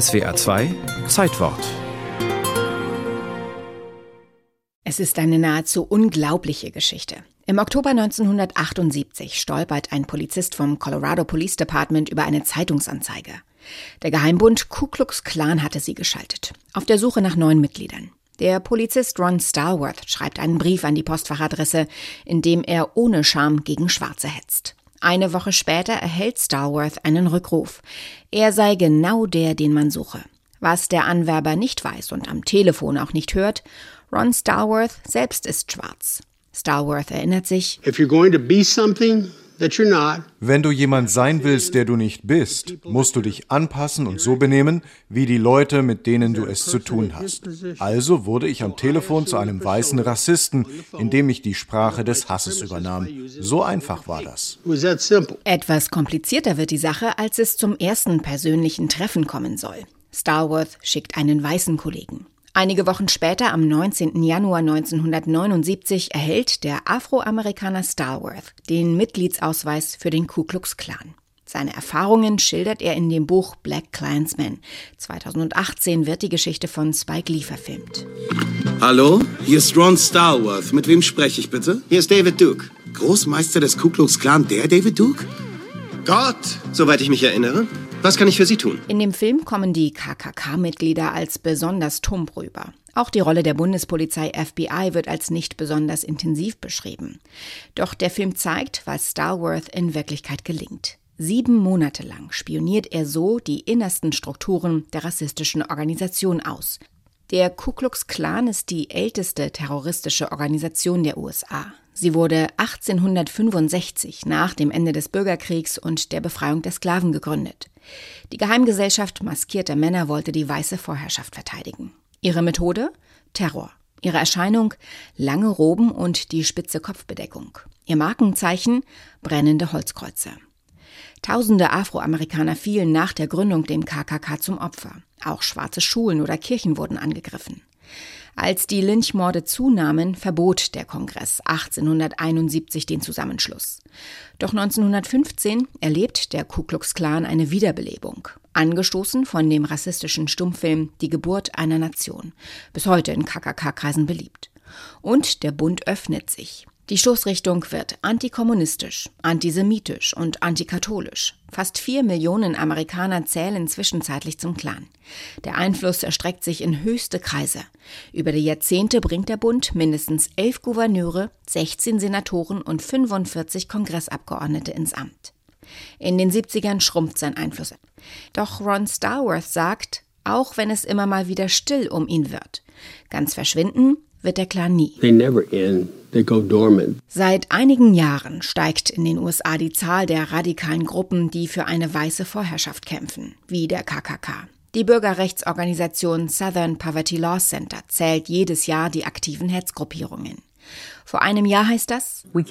SWA 2 Zeitwort Es ist eine nahezu unglaubliche Geschichte. Im Oktober 1978 stolpert ein Polizist vom Colorado Police Department über eine Zeitungsanzeige. Der Geheimbund Ku Klux Klan hatte sie geschaltet, auf der Suche nach neuen Mitgliedern. Der Polizist Ron Starworth schreibt einen Brief an die Postfachadresse, in dem er ohne Scham gegen Schwarze hetzt. Eine Woche später erhält Starworth einen Rückruf. Er sei genau der, den man suche. Was der Anwerber nicht weiß und am Telefon auch nicht hört, Ron Starworth selbst ist schwarz. Starworth erinnert sich, wenn du jemand sein willst, der du nicht bist, musst du dich anpassen und so benehmen, wie die Leute, mit denen du es zu tun hast. Also wurde ich am Telefon zu einem weißen Rassisten, indem ich die Sprache des Hasses übernahm. So einfach war das. Etwas komplizierter wird die Sache, als es zum ersten persönlichen Treffen kommen soll. Starworth schickt einen weißen Kollegen. Einige Wochen später, am 19. Januar 1979, erhält der Afroamerikaner Starworth den Mitgliedsausweis für den Ku Klux Klan. Seine Erfahrungen schildert er in dem Buch Black Klansman. 2018 wird die Geschichte von Spike Lee verfilmt. Hallo, hier ist Ron Starworth. Mit wem spreche ich bitte? Hier ist David Duke. Großmeister des Ku Klux Klan, der David Duke? Gott! Soweit ich mich erinnere. Was kann ich für Sie tun? In dem Film kommen die KKK-Mitglieder als besonders tump rüber. Auch die Rolle der Bundespolizei FBI wird als nicht besonders intensiv beschrieben. Doch der Film zeigt, was Starworth in Wirklichkeit gelingt. Sieben Monate lang spioniert er so die innersten Strukturen der rassistischen Organisation aus. Der Ku Klux Klan ist die älteste terroristische Organisation der USA. Sie wurde 1865 nach dem Ende des Bürgerkriegs und der Befreiung der Sklaven gegründet. Die Geheimgesellschaft maskierter Männer wollte die weiße Vorherrschaft verteidigen. Ihre Methode? Terror. Ihre Erscheinung? Lange Roben und die spitze Kopfbedeckung. Ihr Markenzeichen? Brennende Holzkreuze. Tausende Afroamerikaner fielen nach der Gründung dem KKK zum Opfer. Auch schwarze Schulen oder Kirchen wurden angegriffen. Als die Lynchmorde zunahmen, verbot der Kongress 1871 den Zusammenschluss. Doch 1915 erlebt der Ku Klux Klan eine Wiederbelebung, angestoßen von dem rassistischen Stummfilm Die Geburt einer Nation, bis heute in KKK-Kreisen beliebt. Und der Bund öffnet sich. Die Stoßrichtung wird antikommunistisch, antisemitisch und antikatholisch. Fast vier Millionen Amerikaner zählen zwischenzeitlich zum Clan. Der Einfluss erstreckt sich in höchste Kreise. Über die Jahrzehnte bringt der Bund mindestens elf Gouverneure, 16 Senatoren und 45 Kongressabgeordnete ins Amt. In den 70ern schrumpft sein Einfluss. Doch Ron Starworth sagt, auch wenn es immer mal wieder still um ihn wird. Ganz verschwinden wird der Clan nie. Seit einigen Jahren steigt in den USA die Zahl der radikalen Gruppen, die für eine weiße Vorherrschaft kämpfen, wie der KKK. Die Bürgerrechtsorganisation Southern Poverty Law Center zählt jedes Jahr die aktiven Hetzgruppierungen. Vor einem Jahr heißt das, wir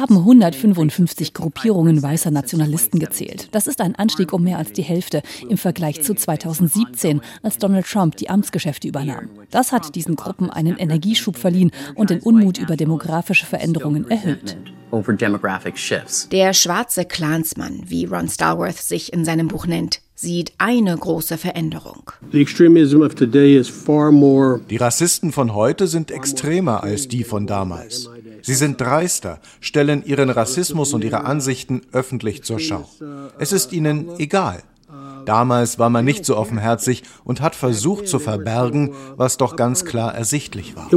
haben 155 Gruppierungen weißer Nationalisten gezählt. Das ist ein Anstieg um mehr als die Hälfte im Vergleich zu 2017, als Donald Trump die Amtsgeschäfte übernahm. Das hat diesen Gruppen einen Energieschub verliehen und den Unmut über demografische Veränderungen erhöht. Der schwarze Clansmann, wie Ron Starworth sich in seinem Buch nennt, sieht eine große Veränderung. Die Rassisten von heute sind extremer als die von damals. Sie sind dreister, stellen ihren Rassismus und ihre Ansichten öffentlich zur Schau. Es ist ihnen egal. Damals war man nicht so offenherzig und hat versucht zu verbergen, was doch ganz klar ersichtlich war.